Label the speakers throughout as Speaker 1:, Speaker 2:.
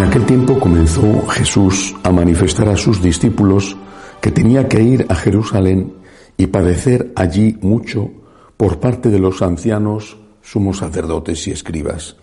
Speaker 1: En aquel tiempo comenzó Jesús a manifestar a sus discípulos que tenía que ir a Jerusalén y padecer allí mucho por parte de los ancianos, sumos sacerdotes y escribas,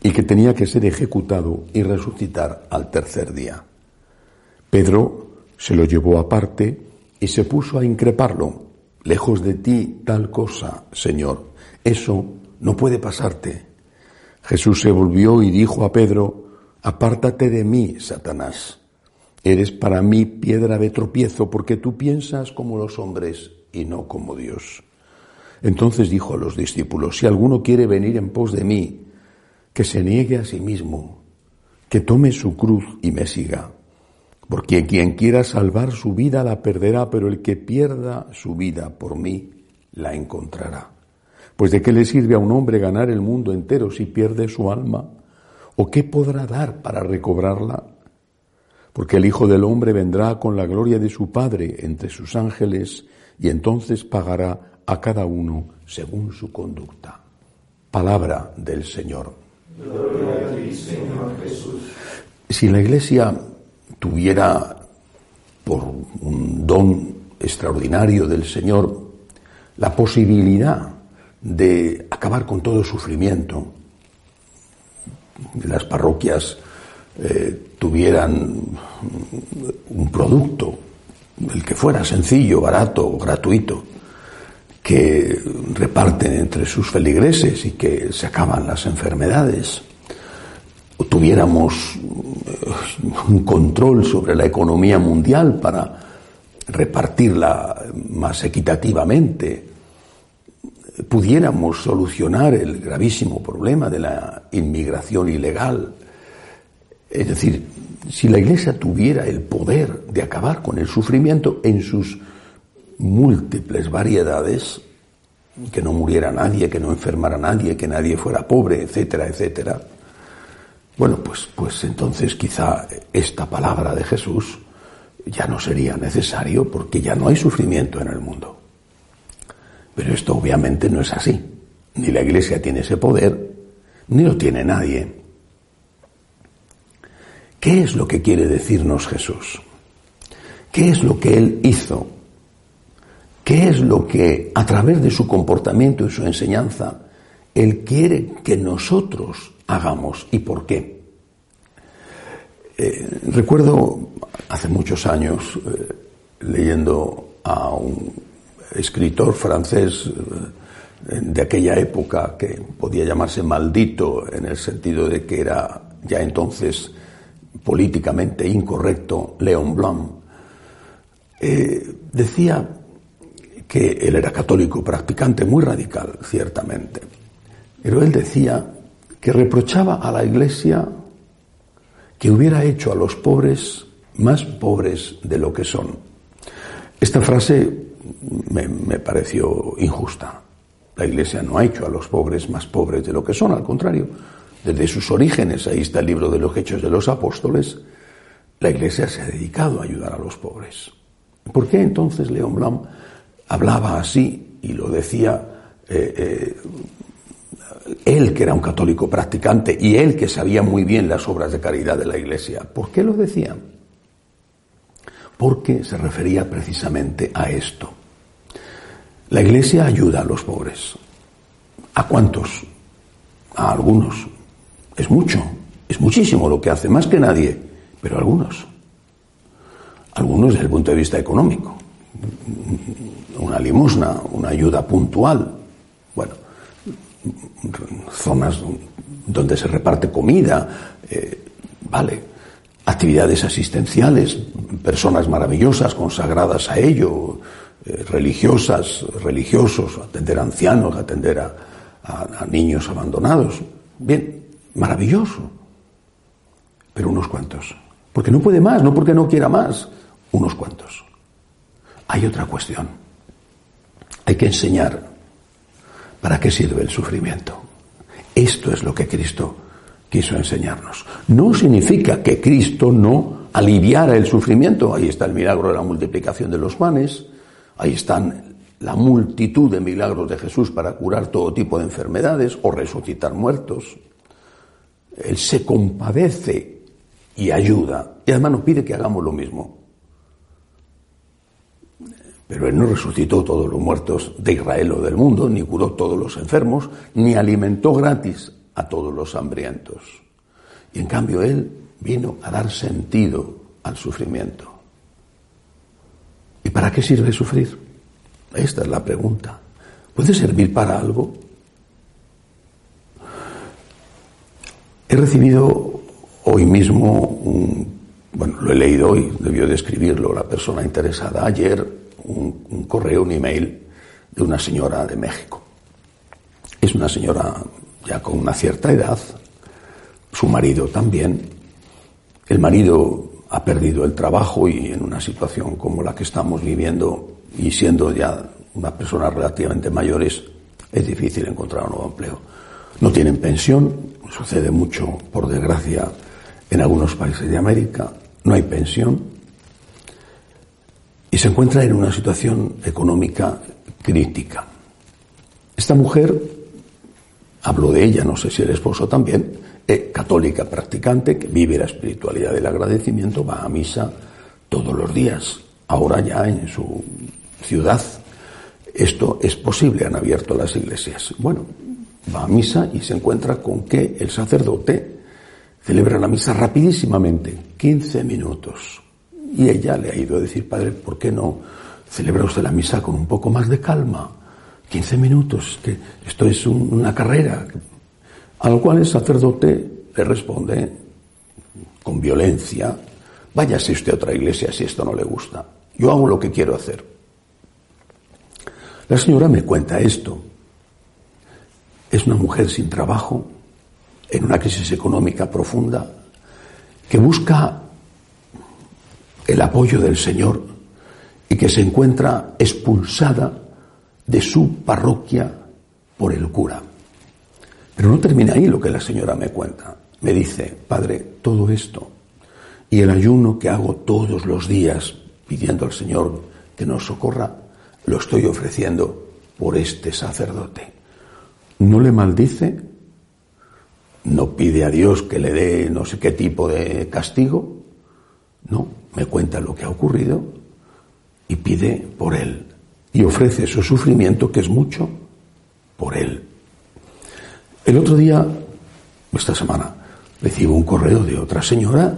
Speaker 1: y que tenía que ser ejecutado y resucitar al tercer día. Pedro se lo llevó aparte y se puso a increparlo. Lejos de ti tal cosa, Señor. Eso no puede pasarte. Jesús se volvió y dijo a Pedro, Apártate de mí, Satanás. Eres para mí piedra de tropiezo porque tú piensas como los hombres y no como Dios. Entonces dijo a los discípulos, si alguno quiere venir en pos de mí, que se niegue a sí mismo, que tome su cruz y me siga. Porque quien quiera salvar su vida la perderá, pero el que pierda su vida por mí la encontrará. Pues de qué le sirve a un hombre ganar el mundo entero si pierde su alma? ¿O qué podrá dar para recobrarla? Porque el Hijo del Hombre vendrá con la gloria de su Padre entre sus ángeles y entonces pagará a cada uno según su conducta. Palabra del Señor. Gloria a ti, Señor Jesús. Si la Iglesia tuviera por un don extraordinario del Señor la posibilidad de acabar con todo sufrimiento, las parroquias eh, tuvieran un producto, el que fuera sencillo, barato, gratuito, que reparten entre sus feligreses y que se acaban las enfermedades, o tuviéramos eh, un control sobre la economía mundial para repartirla más equitativamente, pudiéramos solucionar el gravísimo problema de la inmigración ilegal. Es decir, si la Iglesia tuviera el poder de acabar con el sufrimiento en sus múltiples variedades, que no muriera nadie, que no enfermara nadie, que nadie fuera pobre, etcétera, etcétera. Bueno, pues, pues entonces quizá esta palabra de Jesús ya no sería necesario porque ya no hay sufrimiento en el mundo. Pero esto obviamente no es así. Ni la Iglesia tiene ese poder, ni lo tiene nadie. ¿Qué es lo que quiere decirnos Jesús? ¿Qué es lo que Él hizo ¿Qué es lo que a través de su comportamiento y su enseñanza Él quiere que nosotros hagamos y por qué? Eh, recuerdo hace muchos años eh, leyendo a un escritor francés eh, de aquella época que podía llamarse maldito en el sentido de que era ya entonces políticamente incorrecto, Léon Blanc, decía que él era católico practicante, muy radical, ciertamente. Pero él decía que reprochaba a la Iglesia que hubiera hecho a los pobres más pobres de lo que son. Esta frase me, pareció injusta. La Iglesia no ha hecho a los pobres más pobres de lo que son, al contrario. Desde sus orígenes, ahí está el libro de los Hechos de los Apóstoles, la Iglesia se ha dedicado a ayudar a los pobres. ¿Por qué entonces León Blanc hablaba así y lo decía eh, eh, él que era un católico practicante y él que sabía muy bien las obras de caridad de la Iglesia. ¿Por qué lo decía? Porque se refería precisamente a esto. La Iglesia ayuda a los pobres. ¿A cuántos? A algunos. Es mucho, es muchísimo lo que hace, más que nadie, pero algunos. Algunos desde el punto de vista económico una limosna, una ayuda puntual. Bueno, zonas donde se reparte comida, eh, vale. Actividades asistenciales, personas maravillosas consagradas a ello, eh, religiosas, religiosos, atender a ancianos, atender a, a niños abandonados. Bien, maravilloso. Pero unos cuantos. Porque no puede más, no porque no quiera más. Unos cuantos. Hay otra cuestión. Hay que enseñar para qué sirve el sufrimiento. Esto es lo que Cristo quiso enseñarnos. No significa que Cristo no aliviara el sufrimiento. Ahí está el milagro de la multiplicación de los panes. Ahí están la multitud de milagros de Jesús para curar todo tipo de enfermedades o resucitar muertos. Él se compadece y ayuda. Y además nos pide que hagamos lo mismo. Pero Él no resucitó todos los muertos de Israel o del mundo, ni curó todos los enfermos, ni alimentó gratis a todos los hambrientos. Y en cambio Él vino a dar sentido al sufrimiento. ¿Y para qué sirve sufrir? Esta es la pregunta. ¿Puede servir para algo? He recibido hoy mismo un, bueno, lo he leído hoy, debió de escribirlo la persona interesada ayer, un correo, un email de una señora de México. Es una señora ya con una cierta edad, su marido también. El marido ha perdido el trabajo y en una situación como la que estamos viviendo y siendo ya unas personas relativamente mayores, es difícil encontrar un nuevo empleo. No tienen pensión, sucede mucho, por desgracia, en algunos países de América, no hay pensión y se encuentra en una situación económica crítica. Esta mujer, hablo de ella, no sé si el esposo también, es católica practicante que vive la espiritualidad del agradecimiento, va a misa todos los días, ahora ya en su ciudad. Esto es posible, han abierto las iglesias. Bueno, va a misa y se encuentra con que el sacerdote celebra la misa rapidísimamente, 15 minutos. Y ella le ha ido a decir, padre, ¿por qué no celebra usted la misa con un poco más de calma? 15 minutos, que esto es una carrera. A lo cual el sacerdote le responde con violencia, váyase usted a otra iglesia si esto no le gusta. Yo hago lo que quiero hacer. La señora me cuenta esto. Es una mujer sin trabajo, en una crisis económica profunda, que busca el apoyo del Señor y que se encuentra expulsada de su parroquia por el cura. Pero no termina ahí lo que la señora me cuenta. Me dice, Padre, todo esto y el ayuno que hago todos los días pidiendo al Señor que nos socorra, lo estoy ofreciendo por este sacerdote. No le maldice, no pide a Dios que le dé no sé qué tipo de castigo, no, me cuenta lo que ha ocurrido y pide por él y ofrece su sufrimiento, que es mucho, por él. El otro día, esta semana, recibo un correo de otra señora,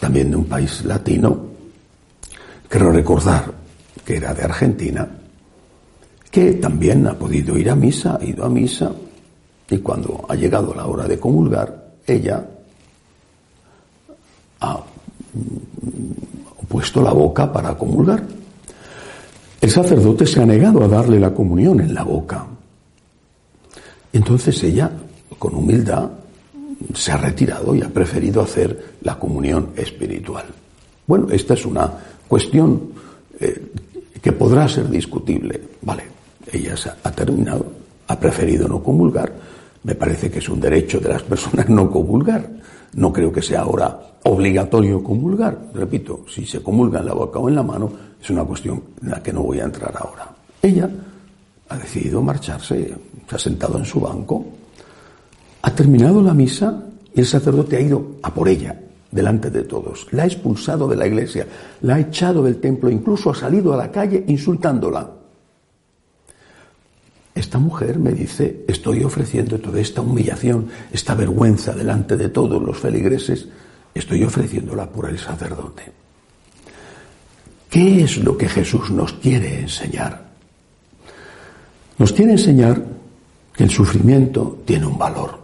Speaker 1: también de un país latino, quiero recordar que era de Argentina, que también ha podido ir a misa, ha ido a misa, y cuando ha llegado la hora de comulgar, ella ha puesto la boca para comulgar. El sacerdote se ha negado a darle la comunión en la boca. Entonces ella, con humildad, se ha retirado y ha preferido hacer la comunión espiritual. Bueno, esta es una cuestión eh, que podrá ser discutible. Vale, ella ha terminado, ha preferido no comulgar. Me parece que es un derecho de las personas no comulgar. No creo que sea ahora obligatorio comulgar. Repito, si se comulga en la boca o en la mano, es una cuestión en la que no voy a entrar ahora. Ella ha decidido marcharse, se ha sentado en su banco, ha terminado la misa y el sacerdote ha ido a por ella, delante de todos. La ha expulsado de la iglesia, la ha echado del templo, incluso ha salido a la calle insultándola. Esta mujer me dice, estoy ofreciendo toda esta humillación, esta vergüenza delante de todos los feligreses, estoy ofreciéndola por el sacerdote. ¿Qué es lo que Jesús nos quiere enseñar? Nos quiere enseñar que el sufrimiento tiene un valor.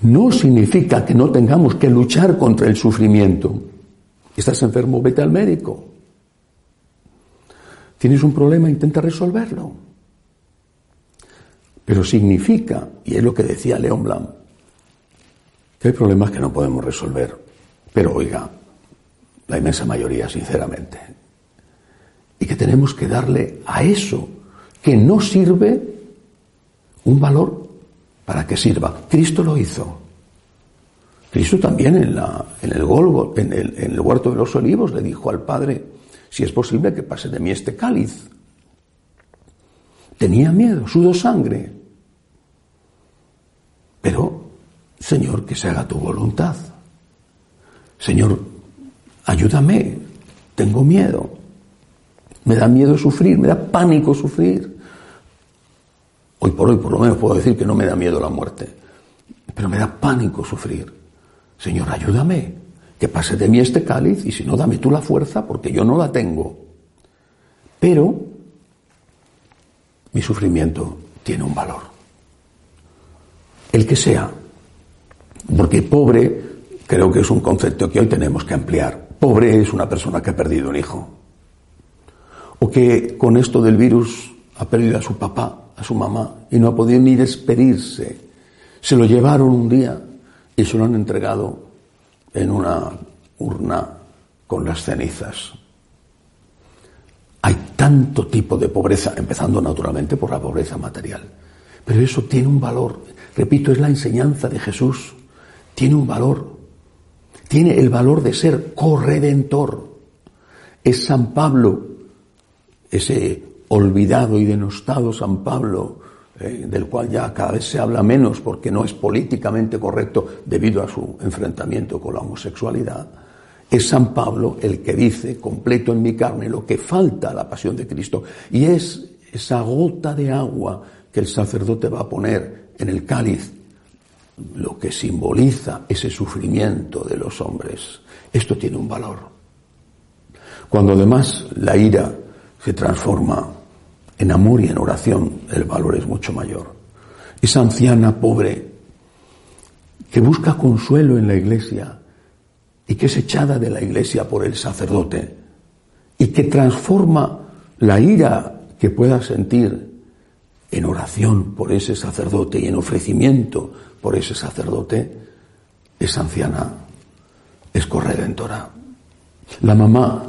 Speaker 1: No significa que no tengamos que luchar contra el sufrimiento. ¿Estás enfermo? Vete al médico. ¿Tienes un problema? Intenta resolverlo. Pero significa, y es lo que decía León Blanc, que hay problemas que no podemos resolver. Pero oiga, la inmensa mayoría, sinceramente. Y que tenemos que darle a eso que no sirve un valor para que sirva. Cristo lo hizo. Cristo también en, el Golgo, en el, en el huerto de los olivos, le dijo al Padre, si es posible que pase de mí este cáliz. Tenía miedo, sudó sangre. Pero, Señor, que se haga tu voluntad. Señor, ayúdame, tengo miedo. Me da miedo sufrir, me da pánico sufrir. Hoy por hoy, por lo menos, puedo decir que no me da miedo la muerte, pero me da pánico sufrir. Señor, ayúdame, que pase de mí este cáliz y si no, dame tú la fuerza porque yo no la tengo. Pero mi sufrimiento tiene un valor. El que sea. Porque pobre creo que es un concepto que hoy tenemos que ampliar. Pobre es una persona que ha perdido un hijo. O que con esto del virus ha perdido a su papá, a su mamá, y no ha podido ni despedirse. Se lo llevaron un día y se lo han entregado en una urna con las cenizas. Hay tanto tipo de pobreza, empezando naturalmente por la pobreza material. Pero eso tiene un valor. Repito, es la enseñanza de Jesús. Tiene un valor. Tiene el valor de ser corredentor. Es San Pablo, ese olvidado y denostado San Pablo, eh, del cual ya cada vez se habla menos porque no es políticamente correcto debido a su enfrentamiento con la homosexualidad es San Pablo el que dice, completo en mi carne, lo que falta a la pasión de Cristo. Y es esa gota de agua que el sacerdote va a poner en el cáliz, lo que simboliza ese sufrimiento de los hombres. Esto tiene un valor. Cuando además la ira se transforma en amor y en oración, el valor es mucho mayor. Esa anciana pobre que busca consuelo en la iglesia, y que es echada de la iglesia por el sacerdote y que transforma la ira que pueda sentir en oración por ese sacerdote y en ofrecimiento por ese sacerdote, es anciana, es corredentora. La mamá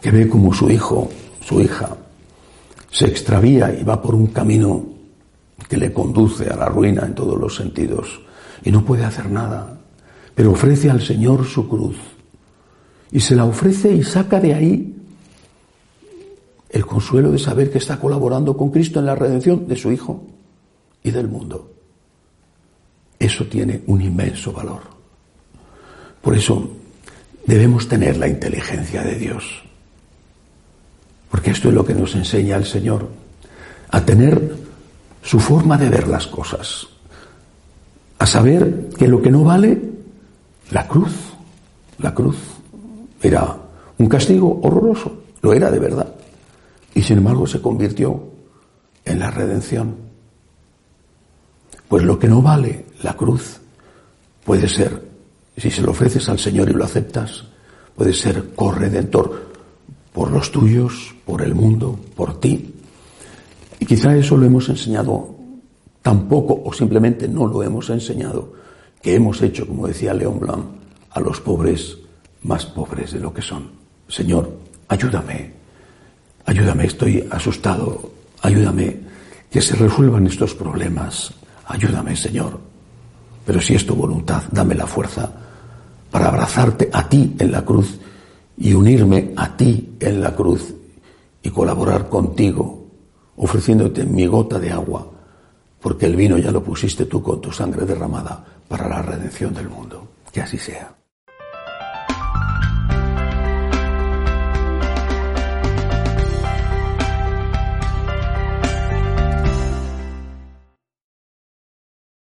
Speaker 1: que ve como su hijo, su hija, se extravía y va por un camino que le conduce a la ruina en todos los sentidos y no puede hacer nada pero ofrece al Señor su cruz. Y se la ofrece y saca de ahí el consuelo de saber que está colaborando con Cristo en la redención de su Hijo y del mundo. Eso tiene un inmenso valor. Por eso debemos tener la inteligencia de Dios. Porque esto es lo que nos enseña el Señor, a tener su forma de ver las cosas, a saber que lo que no vale la cruz, la cruz era un castigo horroroso, lo era de verdad. Y sin embargo se convirtió en la redención. Pues lo que no vale la cruz puede ser, si se lo ofreces al Señor y lo aceptas, puede ser corredentor por los tuyos, por el mundo, por ti. Y quizá eso lo hemos enseñado tampoco o simplemente no lo hemos enseñado que hemos hecho, como decía León Blanc, a los pobres más pobres de lo que son. Señor, ayúdame, ayúdame, estoy asustado, ayúdame, que se resuelvan estos problemas, ayúdame, Señor. Pero si es tu voluntad, dame la fuerza para abrazarte a ti en la cruz y unirme a ti en la cruz y colaborar contigo, ofreciéndote mi gota de agua, porque el vino ya lo pusiste tú con tu sangre derramada para la redención del mundo. Que así sea.